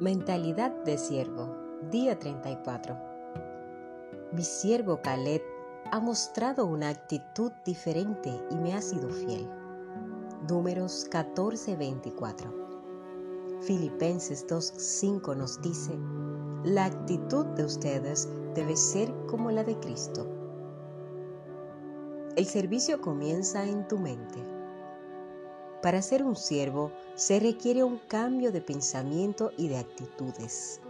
Mentalidad de siervo, día 34. Mi siervo Caleb ha mostrado una actitud diferente y me ha sido fiel. Números 14:24. Filipenses 2:5 nos dice, la actitud de ustedes debe ser como la de Cristo. El servicio comienza en tu mente. Para ser un siervo se requiere un cambio de pensamiento y de actitudes.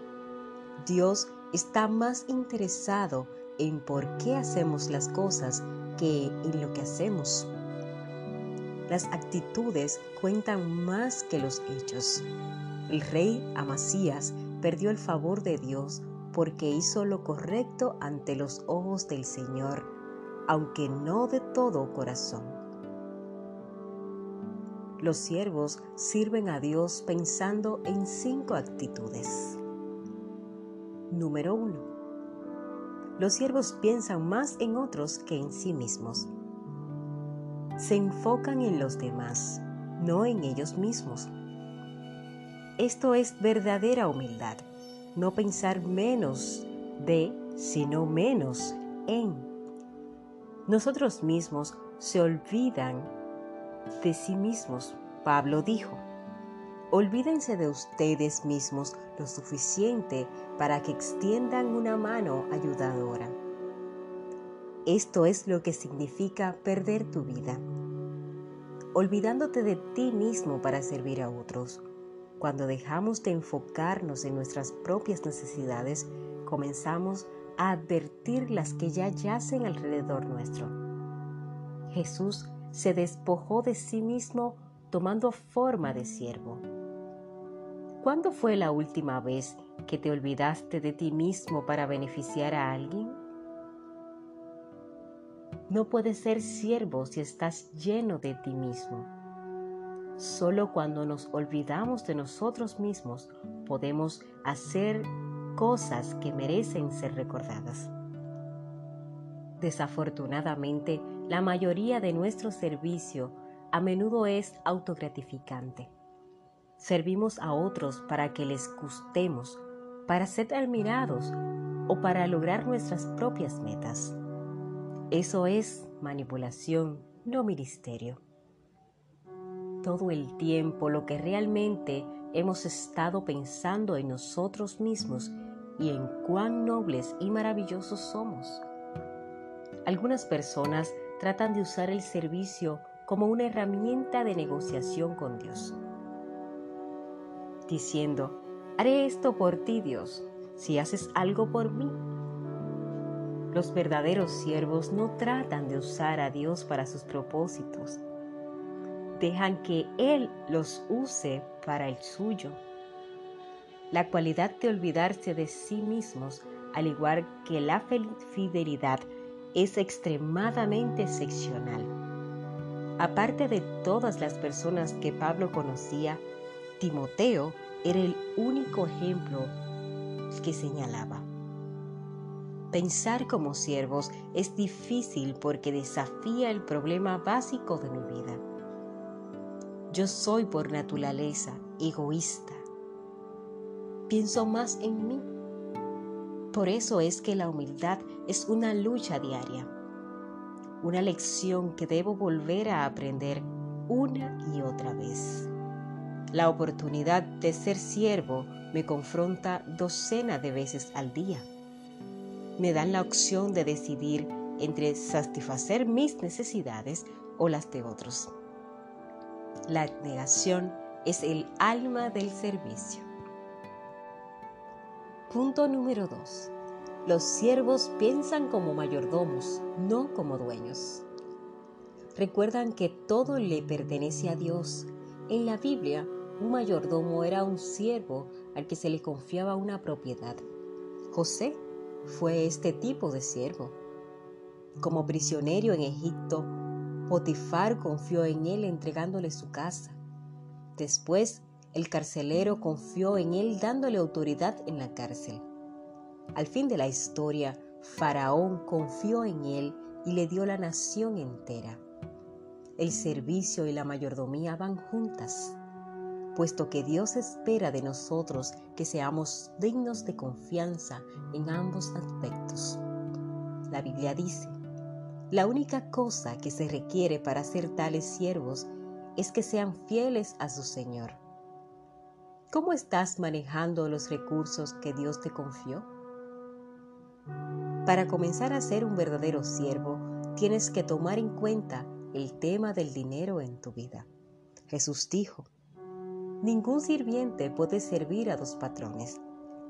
Dios está más interesado en por qué hacemos las cosas que en lo que hacemos. Las actitudes cuentan más que los hechos. El rey Amasías perdió el favor de Dios porque hizo lo correcto ante los ojos del Señor, aunque no de todo corazón. Los siervos sirven a Dios pensando en cinco actitudes. Número 1. Los siervos piensan más en otros que en sí mismos. Se enfocan en los demás, no en ellos mismos. Esto es verdadera humildad, no pensar menos de, sino menos en. Nosotros mismos se olvidan de sí mismos. Pablo dijo, olvídense de ustedes mismos lo suficiente para que extiendan una mano ayudadora. Esto es lo que significa perder tu vida. Olvidándote de ti mismo para servir a otros. Cuando dejamos de enfocarnos en nuestras propias necesidades, comenzamos a advertir las que ya yacen alrededor nuestro. Jesús se despojó de sí mismo tomando forma de siervo. ¿Cuándo fue la última vez que te olvidaste de ti mismo para beneficiar a alguien? No puedes ser siervo si estás lleno de ti mismo. Solo cuando nos olvidamos de nosotros mismos podemos hacer cosas que merecen ser recordadas. Desafortunadamente, la mayoría de nuestro servicio a menudo es autogratificante. Servimos a otros para que les gustemos, para ser admirados o para lograr nuestras propias metas. Eso es manipulación, no ministerio. Todo el tiempo lo que realmente hemos estado pensando en nosotros mismos y en cuán nobles y maravillosos somos. Algunas personas tratan de usar el servicio como una herramienta de negociación con Dios, diciendo, haré esto por ti Dios, si haces algo por mí. Los verdaderos siervos no tratan de usar a Dios para sus propósitos, dejan que Él los use para el suyo. La cualidad de olvidarse de sí mismos, al igual que la fidelidad, es extremadamente excepcional. Aparte de todas las personas que Pablo conocía, Timoteo era el único ejemplo que señalaba. Pensar como siervos es difícil porque desafía el problema básico de mi vida. Yo soy por naturaleza egoísta. Pienso más en mí por eso es que la humildad es una lucha diaria, una lección que debo volver a aprender una y otra vez. La oportunidad de ser siervo me confronta docena de veces al día. Me dan la opción de decidir entre satisfacer mis necesidades o las de otros. La negación es el alma del servicio. Punto número 2. Los siervos piensan como mayordomos, no como dueños. Recuerdan que todo le pertenece a Dios. En la Biblia, un mayordomo era un siervo al que se le confiaba una propiedad. José fue este tipo de siervo. Como prisionero en Egipto, Potifar confió en él entregándole su casa. Después el carcelero confió en él dándole autoridad en la cárcel. Al fin de la historia, Faraón confió en él y le dio la nación entera. El servicio y la mayordomía van juntas. puesto que Dios espera de nosotros que seamos dignos de confianza en ambos aspectos. La Biblia dice, la única cosa que se requiere para ser tales siervos es que sean fieles a su Señor. ¿Cómo estás manejando los recursos que Dios te confió? Para comenzar a ser un verdadero siervo, tienes que tomar en cuenta el tema del dinero en tu vida. Jesús dijo, Ningún sirviente puede servir a dos patrones.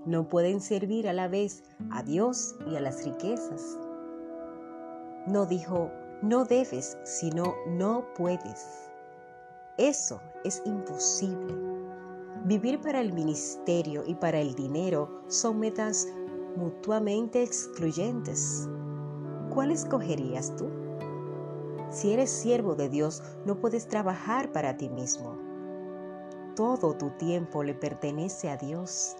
No pueden servir a la vez a Dios y a las riquezas. No dijo, no debes, sino no puedes. Eso es imposible. Vivir para el ministerio y para el dinero son metas mutuamente excluyentes. ¿Cuál escogerías tú? Si eres siervo de Dios, no puedes trabajar para ti mismo todo tu tiempo le pertenece a Dios.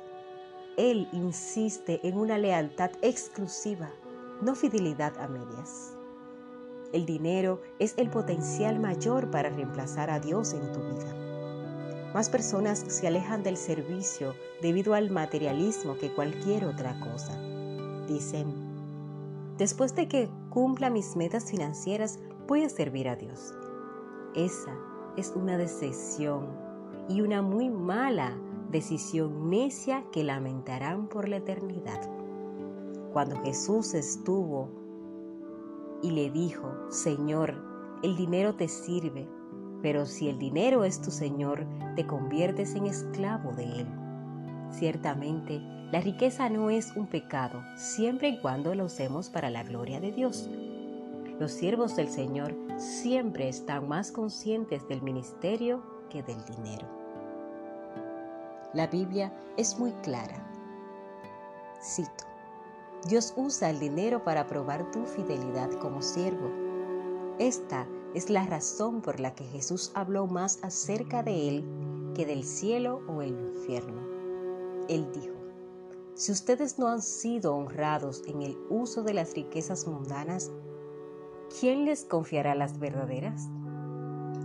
Él insiste en una lealtad exclusiva, no fidelidad a medias. El dinero es el potencial mayor para reemplazar a Dios en tu vida. Más personas se alejan del servicio debido al materialismo que cualquier otra cosa. Dicen, después de que cumpla mis metas financieras, voy a servir a Dios. Esa es una decisión y una muy mala decisión necia que lamentarán por la eternidad. Cuando Jesús estuvo y le dijo, Señor, el dinero te sirve, pero si el dinero es tu Señor, te conviertes en esclavo de él. Ciertamente, la riqueza no es un pecado, siempre y cuando lo usemos para la gloria de Dios. Los siervos del Señor siempre están más conscientes del ministerio que del dinero. La Biblia es muy clara. Cito, Dios usa el dinero para probar tu fidelidad como siervo. Esta es la razón por la que Jesús habló más acerca de él que del cielo o el infierno. Él dijo, si ustedes no han sido honrados en el uso de las riquezas mundanas, ¿quién les confiará las verdaderas?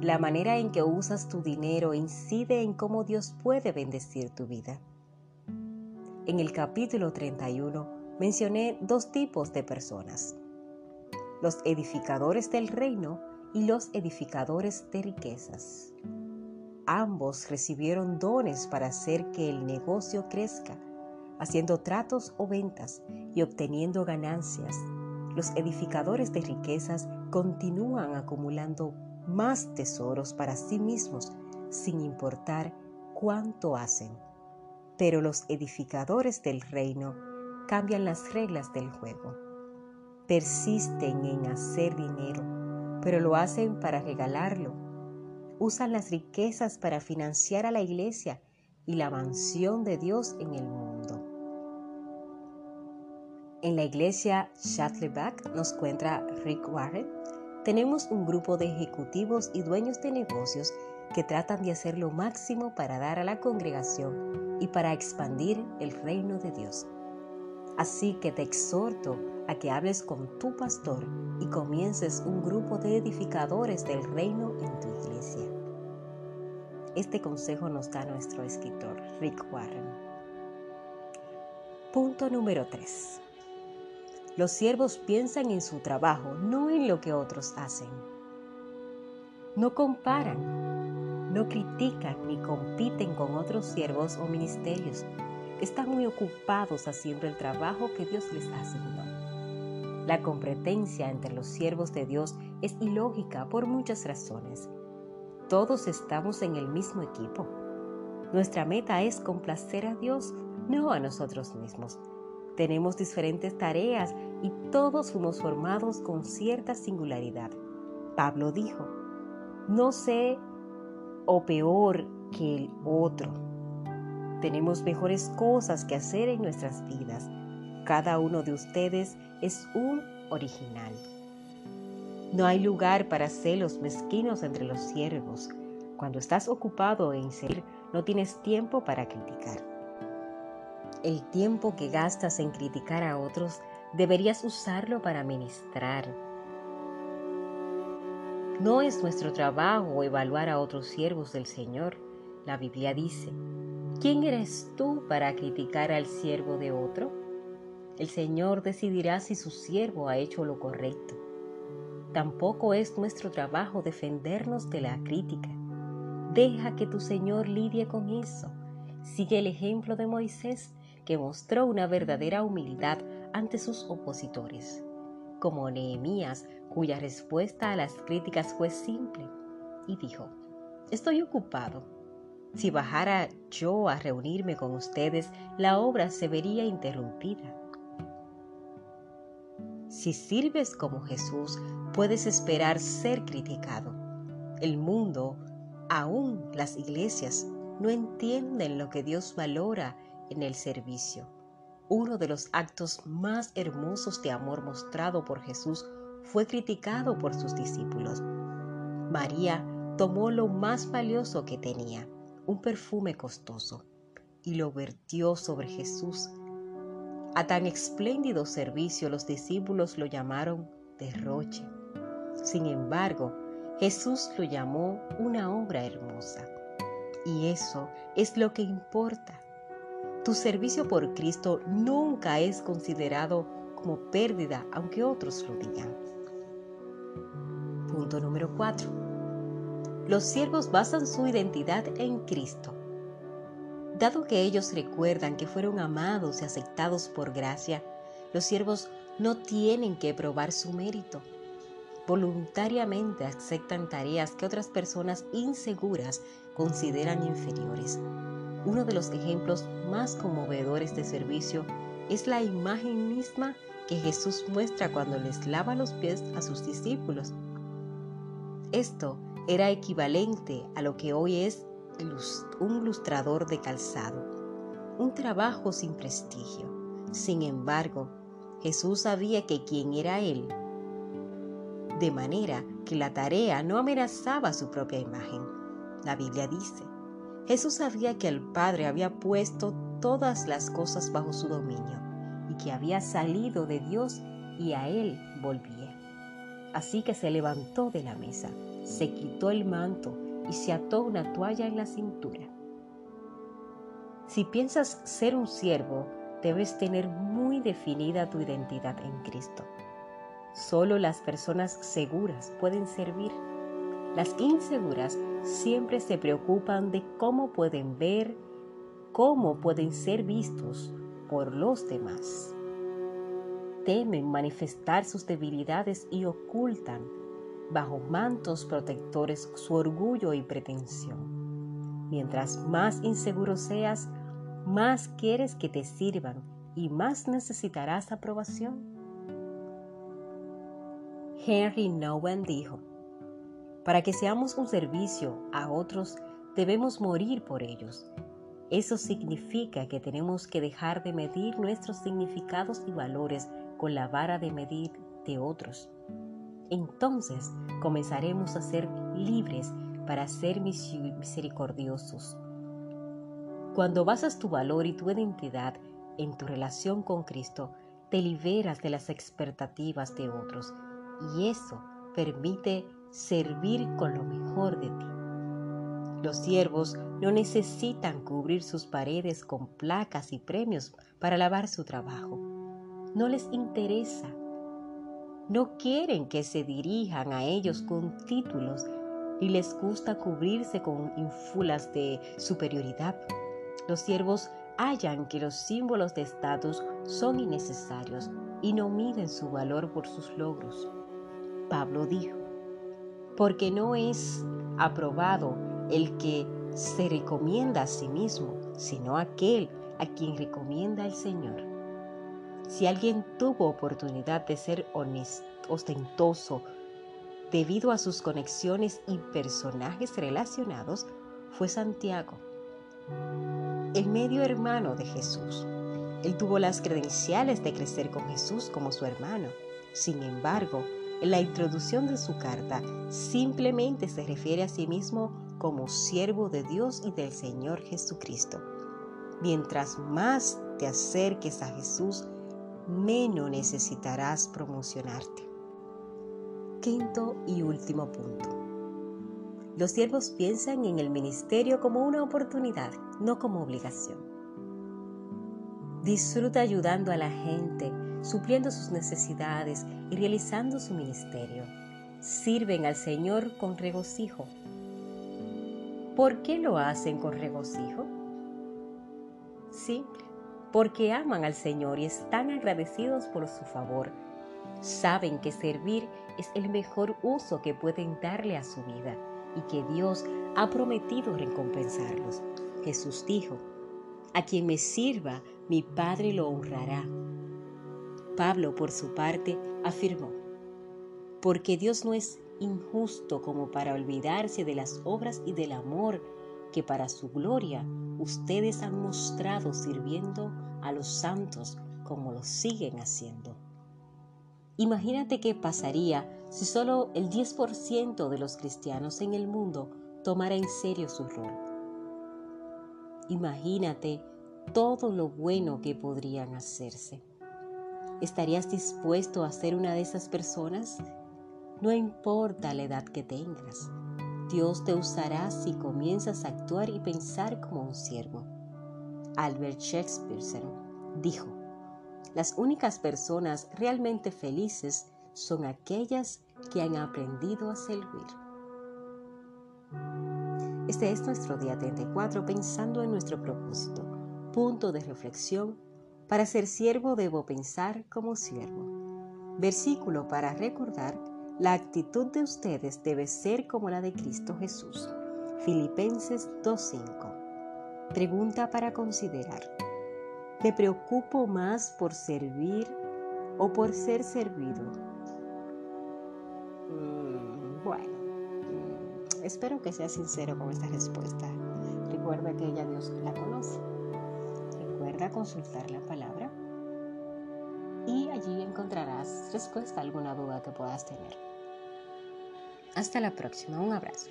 La manera en que usas tu dinero incide en cómo Dios puede bendecir tu vida. En el capítulo 31 mencioné dos tipos de personas, los edificadores del reino y los edificadores de riquezas. Ambos recibieron dones para hacer que el negocio crezca, haciendo tratos o ventas y obteniendo ganancias. Los edificadores de riquezas continúan acumulando más tesoros para sí mismos, sin importar cuánto hacen. Pero los edificadores del reino cambian las reglas del juego. Persisten en hacer dinero, pero lo hacen para regalarlo. Usan las riquezas para financiar a la iglesia y la mansión de Dios en el mundo. En la iglesia Back nos cuenta Rick Warren tenemos un grupo de ejecutivos y dueños de negocios que tratan de hacer lo máximo para dar a la congregación y para expandir el reino de Dios. Así que te exhorto a que hables con tu pastor y comiences un grupo de edificadores del reino en tu iglesia. Este consejo nos da nuestro escritor Rick Warren. Punto número 3. Los siervos piensan en su trabajo, no en lo que otros hacen. No comparan, no critican ni compiten con otros siervos o ministerios. Están muy ocupados haciendo el trabajo que Dios les asignó. La competencia entre los siervos de Dios es ilógica por muchas razones. Todos estamos en el mismo equipo. Nuestra meta es complacer a Dios, no a nosotros mismos. Tenemos diferentes tareas y todos fuimos formados con cierta singularidad. Pablo dijo, no sé o peor que el otro. Tenemos mejores cosas que hacer en nuestras vidas. Cada uno de ustedes es un original. No hay lugar para celos mezquinos entre los siervos. Cuando estás ocupado en servir, no tienes tiempo para criticar el tiempo que gastas en criticar a otros, deberías usarlo para ministrar. No es nuestro trabajo evaluar a otros siervos del Señor, La Biblia dice, ¿quién eres tú para criticar al siervo de otro? El Señor decidirá si su siervo ha hecho lo correcto. Tampoco es nuestro trabajo defendernos de la crítica. Deja que tu Señor lidie con eso. Sigue el ejemplo de Moisés, que mostró una verdadera humildad ante sus opositores, como Nehemías, cuya respuesta a las críticas fue simple, y dijo, Estoy ocupado. Si bajara yo a reunirme con ustedes, la obra se vería interrumpida. Si sirves como Jesús, puedes esperar ser criticado. El mundo, aún las iglesias, no entienden lo que Dios valora en el servicio. Uno de los actos más hermosos de amor mostrado por Jesús fue criticado por sus discípulos. María tomó lo más valioso que tenía, un perfume costoso, y lo vertió sobre Jesús a tan espléndido servicio los discípulos lo llamaron derroche. Sin embargo, Jesús lo llamó una obra hermosa. Y eso es lo que importa. Tu servicio por Cristo nunca es considerado como pérdida, aunque otros lo digan. Punto número 4. Los siervos basan su identidad en Cristo. Dado que ellos recuerdan que fueron amados y aceptados por gracia, los siervos no tienen que probar su mérito. Voluntariamente aceptan tareas que otras personas inseguras consideran inferiores. Uno de los ejemplos más conmovedores de servicio es la imagen misma que Jesús muestra cuando les lava los pies a sus discípulos. Esto era equivalente a lo que hoy es un lustrador de calzado, un trabajo sin prestigio. Sin embargo, Jesús sabía que quién era Él, de manera que la tarea no amenazaba su propia imagen. La Biblia dice, Jesús sabía que el Padre había puesto todas las cosas bajo su dominio y que había salido de Dios y a Él volvía. Así que se levantó de la mesa, se quitó el manto y se ató una toalla en la cintura. Si piensas ser un siervo, debes tener muy definida tu identidad en Cristo. Solo las personas seguras pueden servir. Las inseguras siempre se preocupan de cómo pueden ver, cómo pueden ser vistos por los demás. Temen manifestar sus debilidades y ocultan bajo mantos protectores su orgullo y pretensión. Mientras más inseguro seas, más quieres que te sirvan y más necesitarás aprobación. Henry Nowen dijo, para que seamos un servicio a otros, debemos morir por ellos. Eso significa que tenemos que dejar de medir nuestros significados y valores con la vara de medir de otros entonces comenzaremos a ser libres para ser misericordiosos. Cuando basas tu valor y tu identidad en tu relación con Cristo, te liberas de las expectativas de otros y eso permite servir con lo mejor de ti. Los siervos no necesitan cubrir sus paredes con placas y premios para lavar su trabajo. No les interesa no quieren que se dirijan a ellos con títulos y les gusta cubrirse con ínfulas de superioridad. Los siervos hallan que los símbolos de estatus son innecesarios y no miden su valor por sus logros. Pablo dijo, porque no es aprobado el que se recomienda a sí mismo, sino aquel a quien recomienda el Señor. Si alguien tuvo oportunidad de ser ostentoso debido a sus conexiones y personajes relacionados, fue Santiago, el medio hermano de Jesús. Él tuvo las credenciales de crecer con Jesús como su hermano. Sin embargo, en la introducción de su carta simplemente se refiere a sí mismo como siervo de Dios y del Señor Jesucristo. Mientras más te acerques a Jesús, menos necesitarás promocionarte. Quinto y último punto. Los siervos piensan en el ministerio como una oportunidad, no como obligación. Disfruta ayudando a la gente, supliendo sus necesidades y realizando su ministerio. Sirven al Señor con regocijo. ¿Por qué lo hacen con regocijo? Simple, porque aman al Señor y están agradecidos por su favor. Saben que servir es el mejor uso que pueden darle a su vida y que Dios ha prometido recompensarlos. Jesús dijo, a quien me sirva, mi Padre lo honrará. Pablo, por su parte, afirmó, porque Dios no es injusto como para olvidarse de las obras y del amor que para su gloria ustedes han mostrado sirviendo a los santos como lo siguen haciendo. Imagínate qué pasaría si solo el 10% de los cristianos en el mundo tomara en serio su rol. Imagínate todo lo bueno que podrían hacerse. ¿Estarías dispuesto a ser una de esas personas? No importa la edad que tengas, Dios te usará si comienzas a actuar y pensar como un siervo. Albert Shakespeare dijo, las únicas personas realmente felices son aquellas que han aprendido a servir. Este es nuestro día 34 pensando en nuestro propósito. Punto de reflexión. Para ser siervo debo pensar como siervo. Versículo para recordar. La actitud de ustedes debe ser como la de Cristo Jesús. Filipenses 2.5. Pregunta para considerar. ¿Me preocupo más por servir o por ser servido? Mm, bueno, mm, espero que sea sincero con esta respuesta. Recuerda que ella Dios la conoce. Recuerda consultar la palabra y allí encontrarás respuesta a alguna duda que puedas tener. Hasta la próxima, un abrazo.